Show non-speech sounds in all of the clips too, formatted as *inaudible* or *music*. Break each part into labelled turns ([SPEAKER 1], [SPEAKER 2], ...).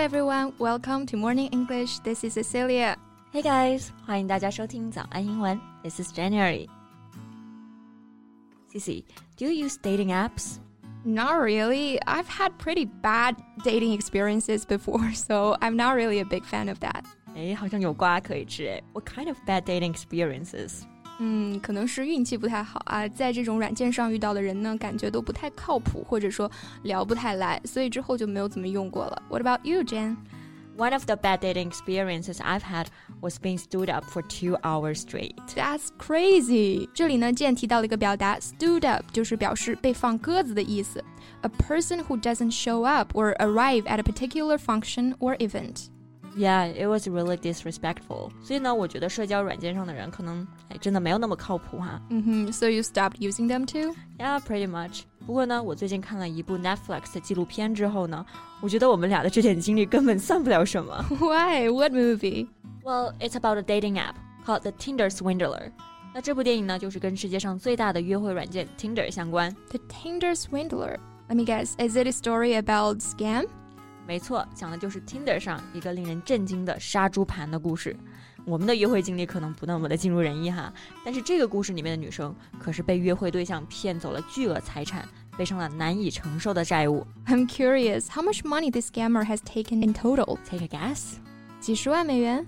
[SPEAKER 1] everyone, welcome to Morning English. This is Cecilia.
[SPEAKER 2] Hey guys，欢迎大家收听早安英文。This is January. Cici, do you use dating apps?
[SPEAKER 1] Not really. I've had pretty bad dating experiences before, *laughs* so I'm not really a big fan of that.
[SPEAKER 2] 哎，好像有瓜可以吃哎。What kind of bad dating experiences?
[SPEAKER 1] 嗯，可能是运气不太好啊，在这种软件上遇到的人呢，感觉都不太靠谱，或者说聊不太来，所以之后就没有怎么用过了。What about you, Jan?
[SPEAKER 2] One of the bad dating experiences I've had was being stood up for two hours straight.
[SPEAKER 1] That's crazy. 这里呢，见提到了一个表达，stood up，就是表示被放鸽子的意思。A person who doesn't show up or arrive at a particular function or event.
[SPEAKER 2] Yeah, it was really disrespectful. 所以呢，我觉得社交软件上的人可能哎真的没有那么靠谱哈。
[SPEAKER 1] 嗯哼，So you stopped using them too?
[SPEAKER 2] Yeah, pretty much. 不过呢，我最近看了一部 Netflix 的纪录片之后呢，我觉得我们俩的这点经历根本算不了什么。
[SPEAKER 1] Why? *laughs* What movie?
[SPEAKER 2] Well, it's about a dating app called the Tinder Swindler. 那这部电影呢，就是跟世界上最大的约会软件 Tinder 相关。
[SPEAKER 1] The Tinder Swindler. Let me guess. Is it a story about scam?
[SPEAKER 2] 没错，讲的就是 Tinder 上一个令人震惊的杀猪盘的故事。我们的约会经历可能不那么的尽如人意哈，但是这个故事里面的女生可是被约会对象骗走了巨额财产，背上了难以承受的债务。
[SPEAKER 1] I'm curious, how much money this scammer has taken in total?
[SPEAKER 2] Take a guess.
[SPEAKER 1] 几十万美元？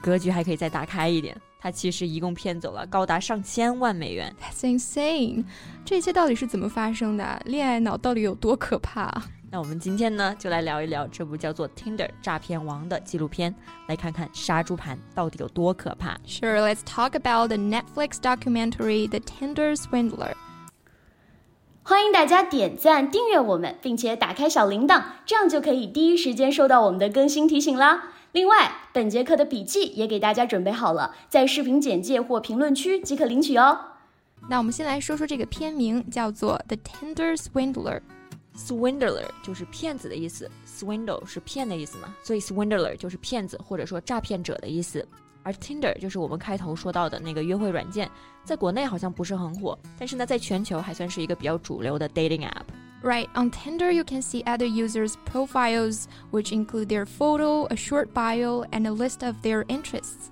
[SPEAKER 2] 格局还可以再打开一点，他其实一共骗走了高达上千万美元。
[SPEAKER 1] That's insane. 这一切到底是怎么发生的？恋爱脑到底有多可怕？
[SPEAKER 2] 那我们今天呢，就来聊一聊这部叫做《Tinder 诈骗王》的纪录片，来看看杀猪盘到底有多可怕。
[SPEAKER 1] Sure, let's talk about the Netflix documentary The Tinder Swindler.
[SPEAKER 3] 欢迎大家点赞、订阅我们，并且打开小铃铛，这样就可以第一时间收到我们的更新提醒啦。另外，本节课的笔记也给大家准备好了，在视频简介或评论区即可领取哦。
[SPEAKER 1] 那我们先来说说这个片名，叫做《The Tinder Swindler》。
[SPEAKER 2] Swindler 就是骗子的意思，swindle 是骗的意思嘛，所以 swindler 就是骗子或者说诈骗者的意思。而 Tinder 就是我们开头说到的那个约会软件，在国内好像不是很火，但是呢，在全球还算是一个比较主流的 dating
[SPEAKER 1] app。Right, on Tinder, you can see other users' profiles, which include their photo, a short bio, and a list of their interests.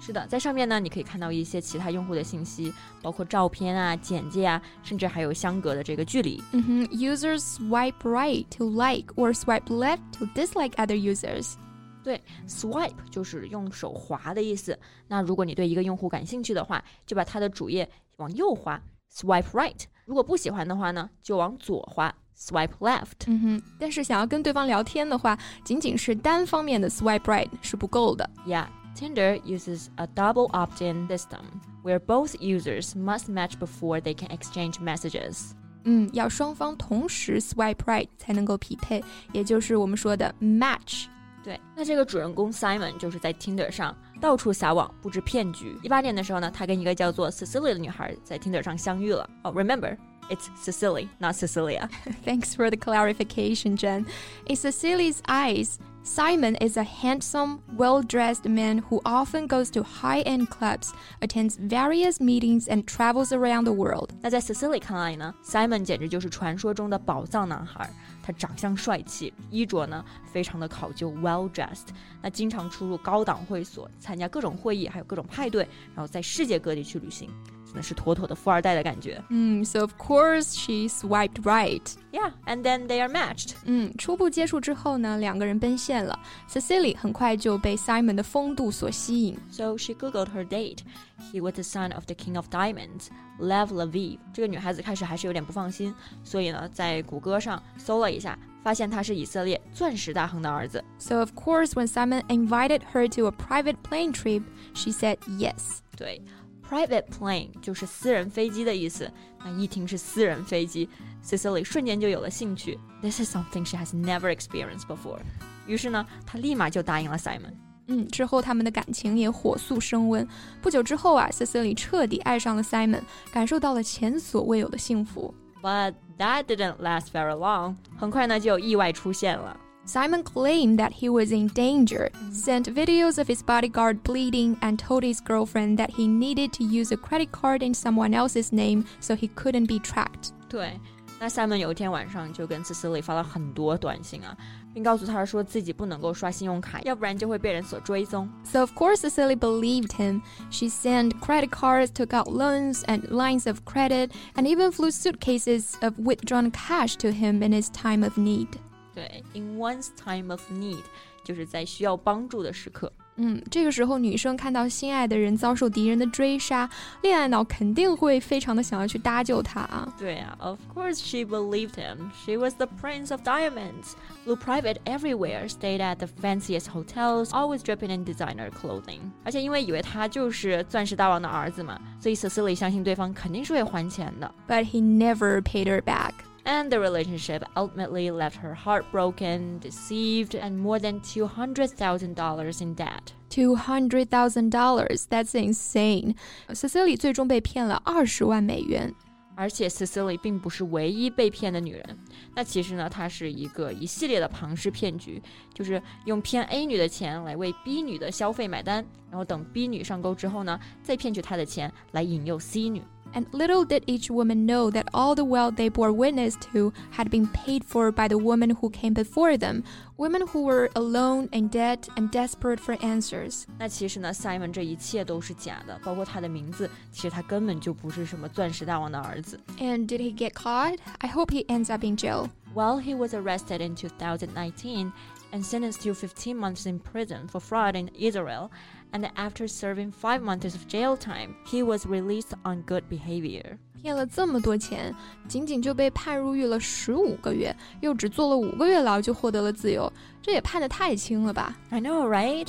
[SPEAKER 2] 是的，在上面呢，你可以看到一些其他用户的信息，包括照片啊、简介啊，甚至还有相隔的这个距离。
[SPEAKER 1] 嗯哼，Users swipe right to like or swipe left to dislike other users。
[SPEAKER 2] 对，swipe 就是用手滑的意思。那如果你对一个用户感兴趣的话，就把他的主页往右滑，swipe right。如果不喜欢的话呢，就往左滑，swipe left。
[SPEAKER 1] 嗯哼，但是想要跟对方聊天的话，仅仅是单方面的 swipe right 是不够的。
[SPEAKER 2] Yeah。Tinder uses a double opt-in system where both users must match before they can exchange messages.
[SPEAKER 1] 嗯，要双方同时 swipe right 才能够匹配，也就是我们说的 match。
[SPEAKER 2] 对，那这个主人公 Simon 就是在 Tinder 上到处撒网布置骗局。一八年的时候呢，他跟一个叫做 Cecilia 的女孩在 Tinder 上相遇了。哦、oh,，remember。It's Cecily, not Cecilia. *laughs*
[SPEAKER 1] Thanks for the clarification, Jen. In Cecily's eyes, Simon is a handsome, well dressed man who often goes to high end clubs, attends various meetings, and travels around the world.
[SPEAKER 2] 那在 Cecily 看来呢，Simon 简直就是传说中的宝藏男孩。他长相帅气，衣着呢非常的考究，well dressed。那经常出入高档会所，参加各种会议，还有各种派对，然后在世界各地去旅行。 真的是妥妥的富二代的感觉。
[SPEAKER 1] 嗯，so of course she swiped right.
[SPEAKER 2] Yeah, and then they are matched.
[SPEAKER 1] 嗯，初步接触之后呢，两个人奔现了。Cecily 很快就被 Simon 的风度所吸引。
[SPEAKER 2] So she googled her date. He was the son of the king of diamonds, Lev Leviev. 这个女孩子开始还是有点不放心，所以呢，在谷歌上搜了一下，发现他是以色列钻石大亨的儿子。
[SPEAKER 1] So of course, when Simon invited her to a private plane trip, she said yes.
[SPEAKER 2] 对。Private plane 就是私人飞机的意思。那一听是私人飞机，Cecily 瞬间就有了兴趣。This is something she has never experienced before。于是呢，她立马就答应了 Simon。
[SPEAKER 1] 嗯，之后他们的感情也火速升温。不久之后啊，Cecily 彻底爱上了 Simon，感受到了前所未有的幸福。
[SPEAKER 2] But that didn't last very long。很快呢，就有意外出现了。
[SPEAKER 1] Simon claimed that he was in danger, sent videos of his bodyguard bleeding, and told his girlfriend that he needed to use a credit card in someone else's name so he couldn't be tracked.
[SPEAKER 2] 对， 那 Simon 有一天晚上就跟 Cecily 发了很多短信啊，并告诉他说自己不能够刷信用卡，要不然就会被人所追踪。
[SPEAKER 1] So of course Cecily believed him. She sent credit cards, took out loans and lines of credit, and even flew suitcases of withdrawn cash to him in his time of need.
[SPEAKER 2] 对，in one's time of need，就是在需要帮助的时刻。
[SPEAKER 1] 嗯，这个时候女生看到心爱的人遭受敌人的追杀，恋爱脑肯定会非常的想要去搭救他啊。
[SPEAKER 2] 对啊，Of course she believed him. She was the prince of diamonds, flew private everywhere, stayed at the fanciest hotels, always dripping in designer clothing. 而且因为以为他就是钻石大王的儿子嘛，所以 Cecily 相信对方肯定是会还钱的。
[SPEAKER 1] But he never paid her back.
[SPEAKER 2] And the relationship ultimately left her heartbroken, deceived, and more than $200,000 in debt.
[SPEAKER 1] Two hundred thousand dollars. That's insane. Cecily 最终被骗了二十万美元。
[SPEAKER 2] 而且 Cecily 并不是唯一被骗的女人，那其实呢，她是一个一系列的庞氏骗局，就是用骗 A 女的钱来为 B 女的消费买单，然后等 B 女上钩之后呢，再骗取她的钱来引诱 C 女。
[SPEAKER 1] And little did each woman know that all the wealth they bore witness to had been paid for by the woman who came before them, women who were alone in debt and desperate for answers.
[SPEAKER 2] 那其实呢，Simon 这一切都是假的，包括他的名字，其实他根本就不是什么钻石大王的儿子。
[SPEAKER 1] And did he get caught? I hope he ends up in jail.
[SPEAKER 2] Well, he was arrested in 2019 and sentenced to 15 months in prison for fraud in Israel. And after serving five months of jail time, he was released on good behavior.
[SPEAKER 1] 骗了这么多钱，仅仅就被判入狱了十五个月，又只坐了五个月牢就获得了自由，这也判得太轻了吧？
[SPEAKER 2] I know, right?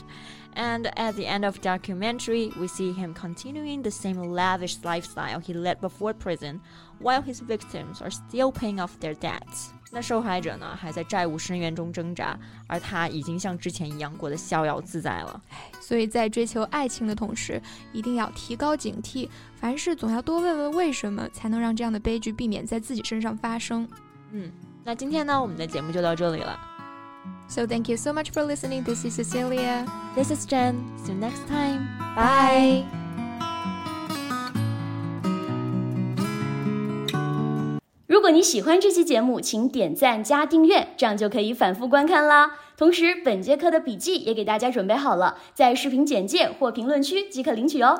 [SPEAKER 2] And at the end of documentary, we see him continuing the same lavish lifestyle he led before prison, while his victims are still paying off their debts. 那受害者呢，还在债务深渊中挣扎，而他已经像之前一样过得逍遥自在了。
[SPEAKER 1] 所以在追求爱情的同时，一定要提高警惕，凡事总要多问问为什么，才能让这样的悲剧避免在自己身上发生。
[SPEAKER 2] 嗯，那今天呢，我们的节目就到这里了。
[SPEAKER 1] So thank you so much for listening. This is Cecilia.
[SPEAKER 2] This is Jen. See you next time.
[SPEAKER 1] Bye.
[SPEAKER 3] 如果你喜欢这期节目，请点赞加订阅，这样就可以反复观看啦。同时，本节课的笔记也给大家准备好了，在视频简介或评论区即可领取哦。